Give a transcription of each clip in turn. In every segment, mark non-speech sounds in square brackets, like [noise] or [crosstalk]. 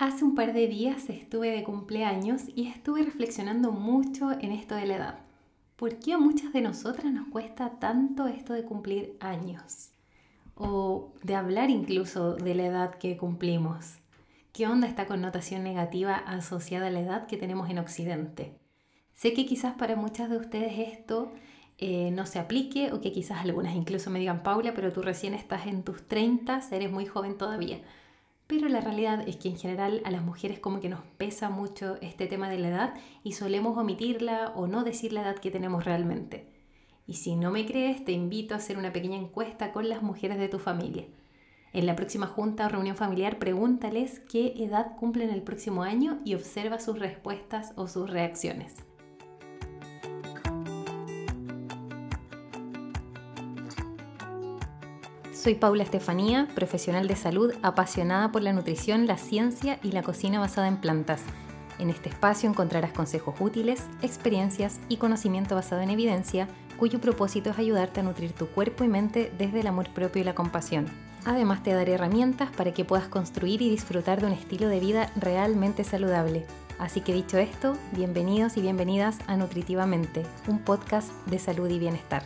Hace un par de días estuve de cumpleaños y estuve reflexionando mucho en esto de la edad. ¿Por qué a muchas de nosotras nos cuesta tanto esto de cumplir años? O de hablar incluso de la edad que cumplimos. ¿Qué onda esta connotación negativa asociada a la edad que tenemos en Occidente? Sé que quizás para muchas de ustedes esto eh, no se aplique o que quizás algunas incluso me digan, Paula, pero tú recién estás en tus 30, eres muy joven todavía. Pero la realidad es que en general a las mujeres como que nos pesa mucho este tema de la edad y solemos omitirla o no decir la edad que tenemos realmente. Y si no me crees, te invito a hacer una pequeña encuesta con las mujeres de tu familia. En la próxima junta o reunión familiar, pregúntales qué edad cumplen el próximo año y observa sus respuestas o sus reacciones. Soy Paula Estefanía, profesional de salud apasionada por la nutrición, la ciencia y la cocina basada en plantas. En este espacio encontrarás consejos útiles, experiencias y conocimiento basado en evidencia, cuyo propósito es ayudarte a nutrir tu cuerpo y mente desde el amor propio y la compasión. Además te daré herramientas para que puedas construir y disfrutar de un estilo de vida realmente saludable. Así que dicho esto, bienvenidos y bienvenidas a Nutritivamente, un podcast de salud y bienestar.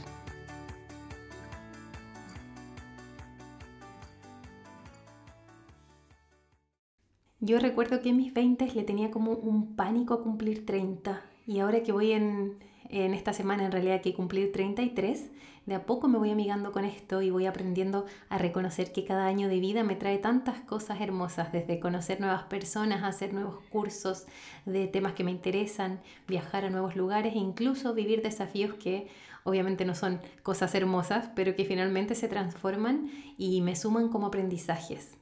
Yo recuerdo que en mis 20 le tenía como un pánico a cumplir 30 y ahora que voy en, en esta semana en realidad que cumplir 33, de a poco me voy amigando con esto y voy aprendiendo a reconocer que cada año de vida me trae tantas cosas hermosas, desde conocer nuevas personas, hacer nuevos cursos de temas que me interesan, viajar a nuevos lugares e incluso vivir desafíos que obviamente no son cosas hermosas, pero que finalmente se transforman y me suman como aprendizajes.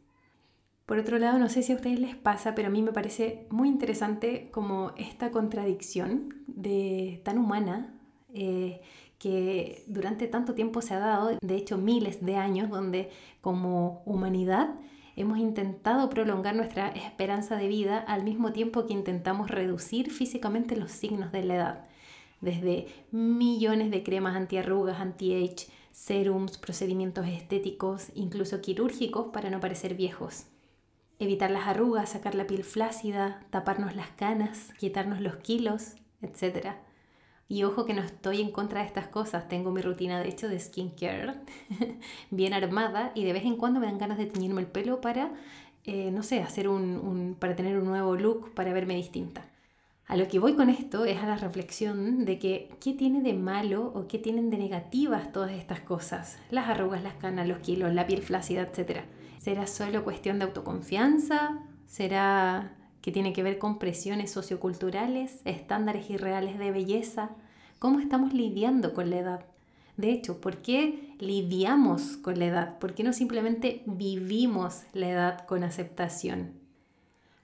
Por otro lado, no sé si a ustedes les pasa, pero a mí me parece muy interesante como esta contradicción de, tan humana eh, que durante tanto tiempo se ha dado, de hecho miles de años, donde como humanidad hemos intentado prolongar nuestra esperanza de vida al mismo tiempo que intentamos reducir físicamente los signos de la edad. Desde millones de cremas antiarrugas, anti-age, serums, procedimientos estéticos, incluso quirúrgicos para no parecer viejos evitar las arrugas, sacar la piel flácida, taparnos las canas, quitarnos los kilos, etc. Y ojo que no estoy en contra de estas cosas, tengo mi rutina de hecho de skincare [laughs] bien armada y de vez en cuando me dan ganas de teñirme el pelo para, eh, no sé, hacer un, para tener un nuevo look, para verme distinta. A lo que voy con esto es a la reflexión de que qué tiene de malo o qué tienen de negativas todas estas cosas, las arrugas, las canas, los kilos, la piel flácida, etc. ¿Será solo cuestión de autoconfianza? ¿Será que tiene que ver con presiones socioculturales, estándares irreales de belleza? ¿Cómo estamos lidiando con la edad? De hecho, ¿por qué lidiamos con la edad? ¿Por qué no simplemente vivimos la edad con aceptación?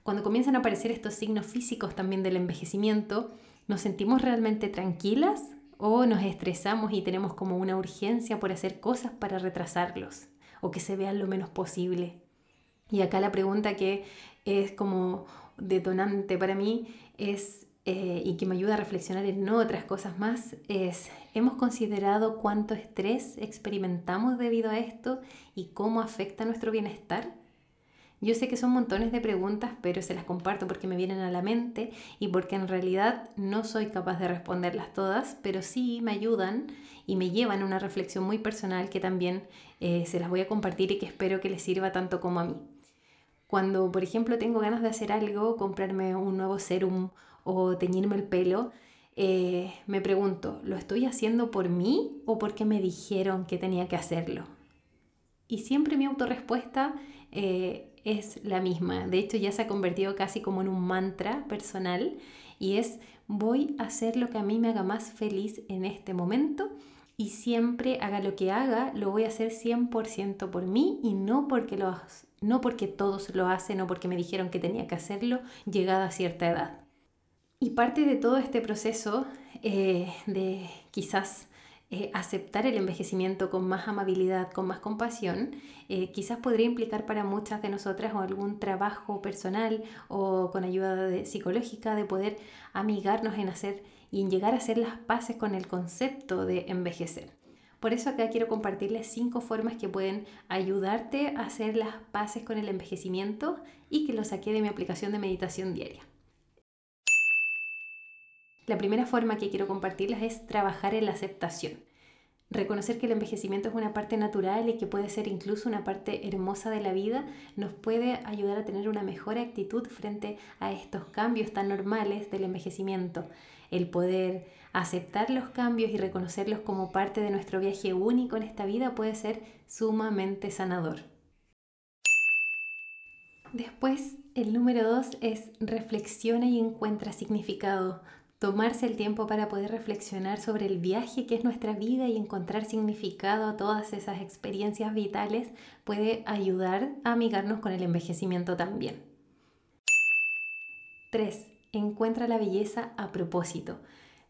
Cuando comienzan a aparecer estos signos físicos también del envejecimiento, ¿nos sentimos realmente tranquilas o nos estresamos y tenemos como una urgencia por hacer cosas para retrasarlos? O que se vean lo menos posible. Y acá la pregunta que es como detonante para mí es, eh, y que me ayuda a reflexionar en otras cosas más, es, ¿hemos considerado cuánto estrés experimentamos debido a esto y cómo afecta nuestro bienestar? Yo sé que son montones de preguntas, pero se las comparto porque me vienen a la mente y porque en realidad no soy capaz de responderlas todas, pero sí me ayudan y me llevan a una reflexión muy personal que también eh, se las voy a compartir y que espero que les sirva tanto como a mí. Cuando, por ejemplo, tengo ganas de hacer algo, comprarme un nuevo serum o teñirme el pelo, eh, me pregunto, ¿lo estoy haciendo por mí o porque me dijeron que tenía que hacerlo? Y siempre mi autorrespuesta eh, es la misma. De hecho, ya se ha convertido casi como en un mantra personal y es voy a hacer lo que a mí me haga más feliz en este momento y siempre haga lo que haga, lo voy a hacer 100% por mí y no porque, no porque todos lo hacen o porque me dijeron que tenía que hacerlo llegada a cierta edad. Y parte de todo este proceso eh, de quizás eh, aceptar el envejecimiento con más amabilidad, con más compasión, eh, quizás podría implicar para muchas de nosotras algún trabajo personal o con ayuda psicológica de poder amigarnos en hacer y en llegar a hacer las paces con el concepto de envejecer. Por eso acá quiero compartirles cinco formas que pueden ayudarte a hacer las paces con el envejecimiento y que lo saqué de mi aplicación de meditación diaria. La primera forma que quiero compartirles es trabajar en la aceptación. Reconocer que el envejecimiento es una parte natural y que puede ser incluso una parte hermosa de la vida nos puede ayudar a tener una mejor actitud frente a estos cambios tan normales del envejecimiento. El poder aceptar los cambios y reconocerlos como parte de nuestro viaje único en esta vida puede ser sumamente sanador. Después, el número dos es reflexiona y encuentra significado tomarse el tiempo para poder reflexionar sobre el viaje que es nuestra vida y encontrar significado a todas esas experiencias vitales puede ayudar a amigarnos con el envejecimiento también. 3. Encuentra la belleza a propósito.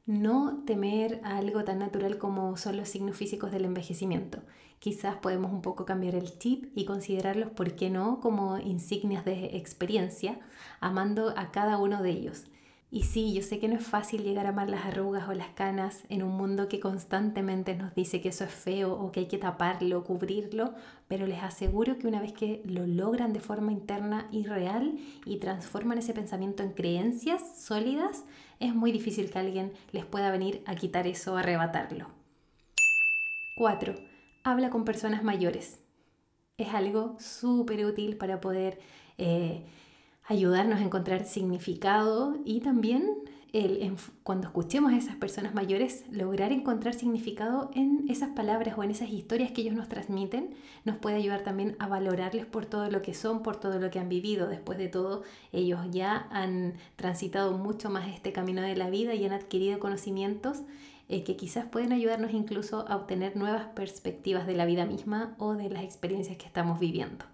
No temer a algo tan natural como son los signos físicos del envejecimiento. Quizás podemos un poco cambiar el chip y considerarlos, ¿por qué no?, como insignias de experiencia, amando a cada uno de ellos. Y sí, yo sé que no es fácil llegar a amar las arrugas o las canas en un mundo que constantemente nos dice que eso es feo o que hay que taparlo, cubrirlo, pero les aseguro que una vez que lo logran de forma interna y real y transforman ese pensamiento en creencias sólidas, es muy difícil que alguien les pueda venir a quitar eso o arrebatarlo. 4. Habla con personas mayores. Es algo súper útil para poder... Eh, ayudarnos a encontrar significado y también el, cuando escuchemos a esas personas mayores, lograr encontrar significado en esas palabras o en esas historias que ellos nos transmiten, nos puede ayudar también a valorarles por todo lo que son, por todo lo que han vivido. Después de todo, ellos ya han transitado mucho más este camino de la vida y han adquirido conocimientos eh, que quizás pueden ayudarnos incluso a obtener nuevas perspectivas de la vida misma o de las experiencias que estamos viviendo.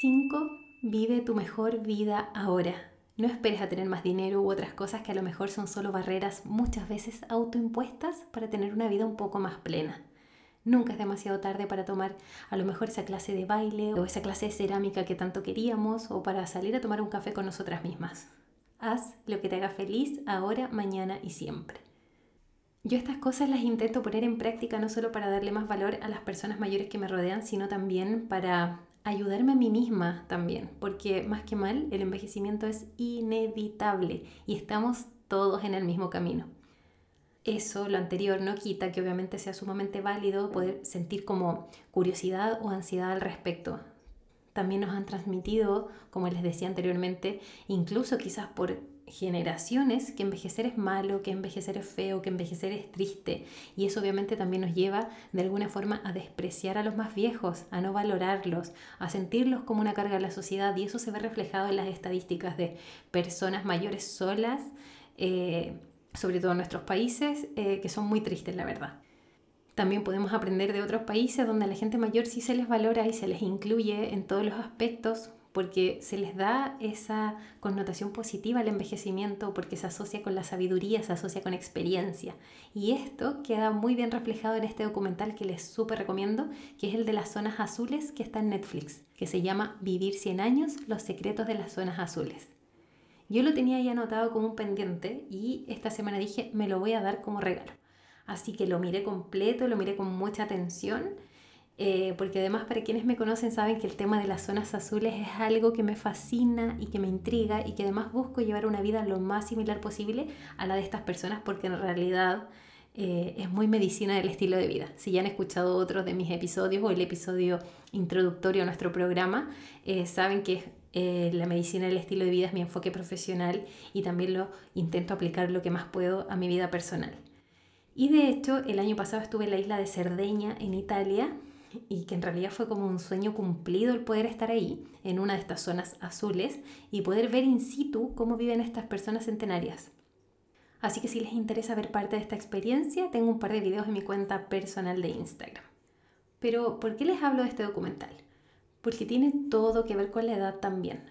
5 Vive tu mejor vida ahora. No esperes a tener más dinero u otras cosas que a lo mejor son solo barreras muchas veces autoimpuestas para tener una vida un poco más plena. Nunca es demasiado tarde para tomar a lo mejor esa clase de baile o esa clase de cerámica que tanto queríamos o para salir a tomar un café con nosotras mismas. Haz lo que te haga feliz ahora, mañana y siempre. Yo estas cosas las intento poner en práctica no solo para darle más valor a las personas mayores que me rodean, sino también para ayudarme a mí misma también, porque más que mal, el envejecimiento es inevitable y estamos todos en el mismo camino. Eso, lo anterior, no quita que obviamente sea sumamente válido poder sentir como curiosidad o ansiedad al respecto. También nos han transmitido, como les decía anteriormente, incluso quizás por generaciones que envejecer es malo, que envejecer es feo, que envejecer es triste. Y eso obviamente también nos lleva de alguna forma a despreciar a los más viejos, a no valorarlos, a sentirlos como una carga de la sociedad. Y eso se ve reflejado en las estadísticas de personas mayores solas, eh, sobre todo en nuestros países, eh, que son muy tristes, la verdad. También podemos aprender de otros países donde a la gente mayor sí se les valora y se les incluye en todos los aspectos, porque se les da esa connotación positiva al envejecimiento, porque se asocia con la sabiduría, se asocia con experiencia. Y esto queda muy bien reflejado en este documental que les súper recomiendo, que es el de las zonas azules que está en Netflix, que se llama Vivir 100 años, los secretos de las zonas azules. Yo lo tenía ya anotado como un pendiente y esta semana dije, me lo voy a dar como regalo. Así que lo miré completo, lo miré con mucha atención eh, porque además para quienes me conocen saben que el tema de las zonas azules es algo que me fascina y que me intriga y que además busco llevar una vida lo más similar posible a la de estas personas porque en realidad eh, es muy medicina del estilo de vida. Si ya han escuchado otros de mis episodios o el episodio introductorio a nuestro programa, eh, saben que la medicina del estilo de vida es mi enfoque profesional y también lo intento aplicar lo que más puedo a mi vida personal. Y de hecho, el año pasado estuve en la isla de Cerdeña, en Italia, y que en realidad fue como un sueño cumplido el poder estar ahí, en una de estas zonas azules, y poder ver in situ cómo viven estas personas centenarias. Así que si les interesa ver parte de esta experiencia, tengo un par de videos en mi cuenta personal de Instagram. Pero, ¿por qué les hablo de este documental? Porque tiene todo que ver con la edad también.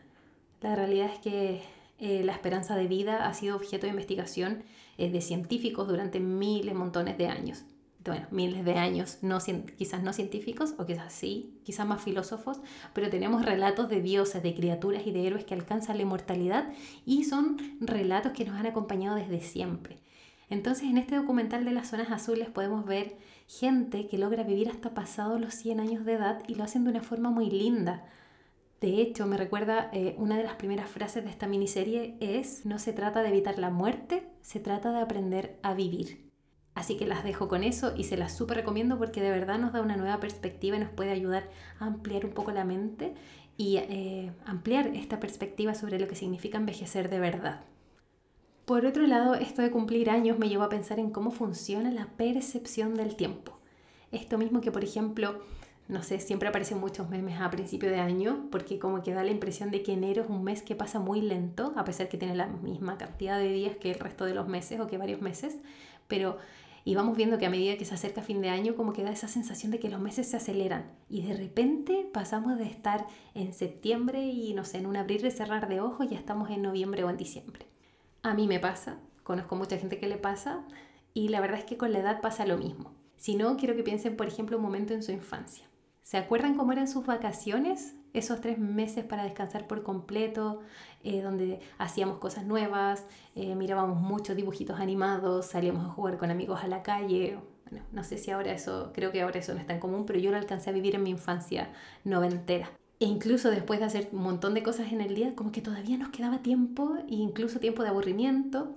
La realidad es que eh, la esperanza de vida ha sido objeto de investigación eh, de científicos durante miles, montones de años bueno, miles de años, no, quizás no científicos, o quizás sí, quizás más filósofos, pero tenemos relatos de dioses, de criaturas y de héroes que alcanzan la inmortalidad y son relatos que nos han acompañado desde siempre. Entonces en este documental de las zonas azules podemos ver gente que logra vivir hasta pasados los 100 años de edad y lo hacen de una forma muy linda. De hecho, me recuerda eh, una de las primeras frases de esta miniserie es, no se trata de evitar la muerte, se trata de aprender a vivir. Así que las dejo con eso y se las súper recomiendo porque de verdad nos da una nueva perspectiva y nos puede ayudar a ampliar un poco la mente y eh, ampliar esta perspectiva sobre lo que significa envejecer de verdad. Por otro lado, esto de cumplir años me llevó a pensar en cómo funciona la percepción del tiempo. Esto mismo que, por ejemplo, no sé, siempre aparecen muchos memes a principio de año porque como que da la impresión de que enero es un mes que pasa muy lento, a pesar que tiene la misma cantidad de días que el resto de los meses o que varios meses, pero y vamos viendo que a medida que se acerca fin de año, como que da esa sensación de que los meses se aceleran. Y de repente pasamos de estar en septiembre y no sé, en un abrir y cerrar de ojos, ya estamos en noviembre o en diciembre. A mí me pasa, conozco mucha gente que le pasa, y la verdad es que con la edad pasa lo mismo. Si no, quiero que piensen, por ejemplo, un momento en su infancia. ¿Se acuerdan cómo eran sus vacaciones? Esos tres meses para descansar por completo, eh, donde hacíamos cosas nuevas, eh, mirábamos muchos dibujitos animados, salíamos a jugar con amigos a la calle. No sé si ahora eso, creo que ahora eso no es tan común, pero yo lo alcancé a vivir en mi infancia noventera. E incluso después de hacer un montón de cosas en el día, como que todavía nos quedaba tiempo, e incluso tiempo de aburrimiento,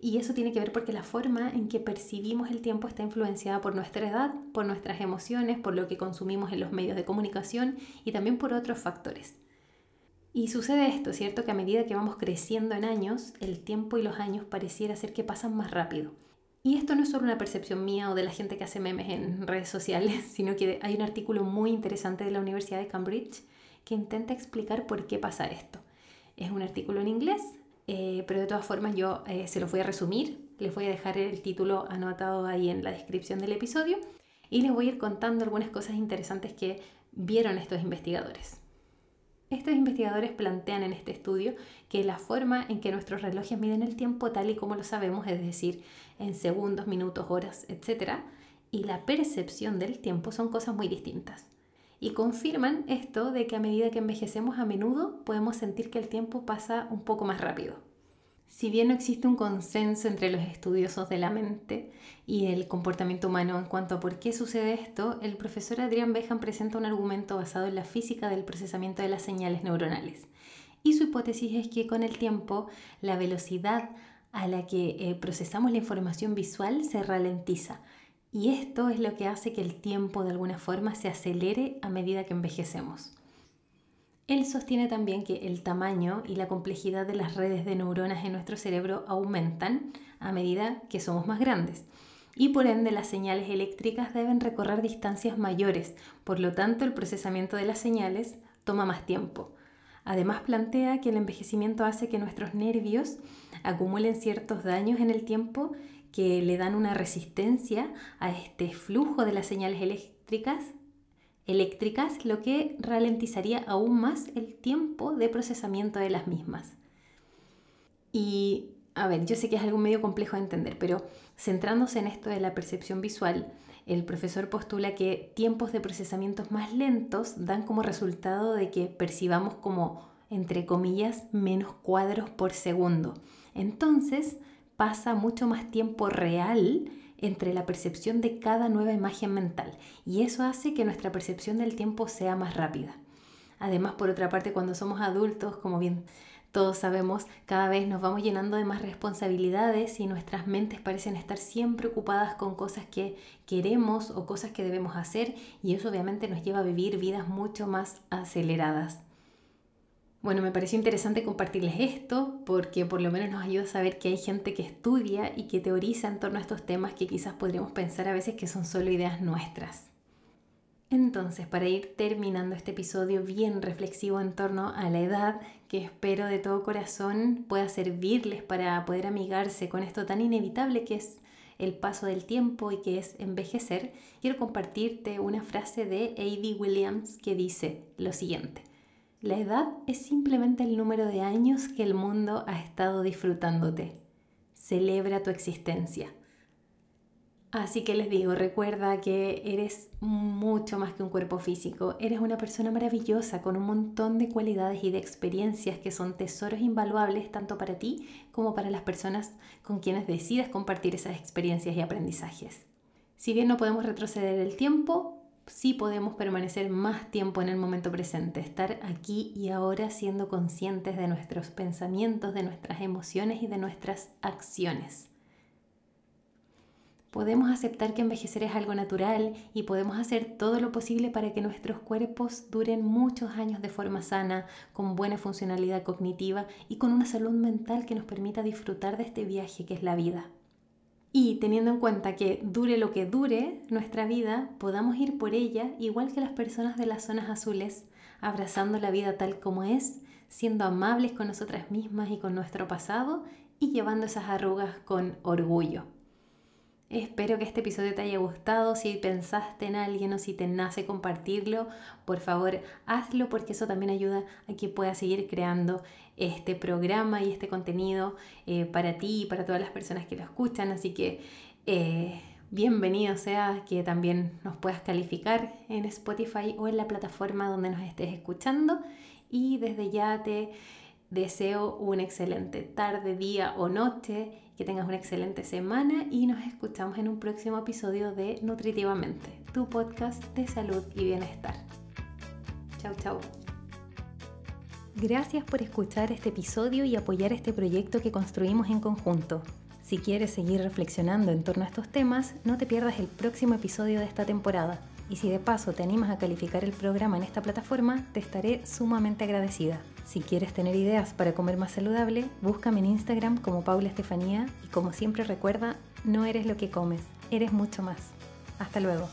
y eso tiene que ver porque la forma en que percibimos el tiempo está influenciada por nuestra edad, por nuestras emociones, por lo que consumimos en los medios de comunicación y también por otros factores. Y sucede esto, ¿cierto? Que a medida que vamos creciendo en años, el tiempo y los años pareciera ser que pasan más rápido. Y esto no es solo una percepción mía o de la gente que hace memes en redes sociales, [laughs] sino que hay un artículo muy interesante de la Universidad de Cambridge que intenta explicar por qué pasa esto. Es un artículo en inglés, eh, pero de todas formas yo eh, se los voy a resumir, les voy a dejar el título anotado ahí en la descripción del episodio y les voy a ir contando algunas cosas interesantes que vieron estos investigadores. Estos investigadores plantean en este estudio que la forma en que nuestros relojes miden el tiempo tal y como lo sabemos, es decir, en segundos, minutos, horas, etc., y la percepción del tiempo son cosas muy distintas y confirman esto de que a medida que envejecemos a menudo podemos sentir que el tiempo pasa un poco más rápido. Si bien no existe un consenso entre los estudiosos de la mente y el comportamiento humano en cuanto a por qué sucede esto, el profesor Adrian Behan presenta un argumento basado en la física del procesamiento de las señales neuronales. Y su hipótesis es que con el tiempo la velocidad a la que eh, procesamos la información visual se ralentiza, y esto es lo que hace que el tiempo de alguna forma se acelere a medida que envejecemos. Él sostiene también que el tamaño y la complejidad de las redes de neuronas en nuestro cerebro aumentan a medida que somos más grandes y por ende las señales eléctricas deben recorrer distancias mayores, por lo tanto el procesamiento de las señales toma más tiempo. Además plantea que el envejecimiento hace que nuestros nervios acumulen ciertos daños en el tiempo que le dan una resistencia a este flujo de las señales eléctricas, eléctricas, lo que ralentizaría aún más el tiempo de procesamiento de las mismas. Y, a ver, yo sé que es algo medio complejo de entender, pero centrándose en esto de la percepción visual, el profesor postula que tiempos de procesamiento más lentos dan como resultado de que percibamos como, entre comillas, menos cuadros por segundo. Entonces, pasa mucho más tiempo real entre la percepción de cada nueva imagen mental y eso hace que nuestra percepción del tiempo sea más rápida. Además, por otra parte, cuando somos adultos, como bien todos sabemos, cada vez nos vamos llenando de más responsabilidades y nuestras mentes parecen estar siempre ocupadas con cosas que queremos o cosas que debemos hacer y eso obviamente nos lleva a vivir vidas mucho más aceleradas. Bueno, me pareció interesante compartirles esto porque por lo menos nos ayuda a saber que hay gente que estudia y que teoriza en torno a estos temas que quizás podríamos pensar a veces que son solo ideas nuestras. Entonces, para ir terminando este episodio bien reflexivo en torno a la edad, que espero de todo corazón pueda servirles para poder amigarse con esto tan inevitable que es el paso del tiempo y que es envejecer, quiero compartirte una frase de A.D. Williams que dice lo siguiente. La edad es simplemente el número de años que el mundo ha estado disfrutándote. Celebra tu existencia. Así que les digo, recuerda que eres mucho más que un cuerpo físico, eres una persona maravillosa con un montón de cualidades y de experiencias que son tesoros invaluables tanto para ti como para las personas con quienes decides compartir esas experiencias y aprendizajes. Si bien no podemos retroceder el tiempo, sí podemos permanecer más tiempo en el momento presente, estar aquí y ahora siendo conscientes de nuestros pensamientos, de nuestras emociones y de nuestras acciones. Podemos aceptar que envejecer es algo natural y podemos hacer todo lo posible para que nuestros cuerpos duren muchos años de forma sana, con buena funcionalidad cognitiva y con una salud mental que nos permita disfrutar de este viaje que es la vida. Y teniendo en cuenta que dure lo que dure nuestra vida, podamos ir por ella igual que las personas de las zonas azules, abrazando la vida tal como es, siendo amables con nosotras mismas y con nuestro pasado y llevando esas arrugas con orgullo. Espero que este episodio te haya gustado. Si pensaste en alguien o si te nace compartirlo, por favor hazlo porque eso también ayuda a que puedas seguir creando este programa y este contenido eh, para ti y para todas las personas que lo escuchan. Así que eh, bienvenido sea que también nos puedas calificar en Spotify o en la plataforma donde nos estés escuchando. Y desde ya te deseo una excelente tarde, día o noche que tengas una excelente semana y nos escuchamos en un próximo episodio de Nutritivamente, tu podcast de salud y bienestar. Chau, chau. Gracias por escuchar este episodio y apoyar este proyecto que construimos en conjunto. Si quieres seguir reflexionando en torno a estos temas, no te pierdas el próximo episodio de esta temporada. Y si de paso te animas a calificar el programa en esta plataforma, te estaré sumamente agradecida. Si quieres tener ideas para comer más saludable, búscame en Instagram como Paula Estefanía y como siempre recuerda, no eres lo que comes, eres mucho más. Hasta luego.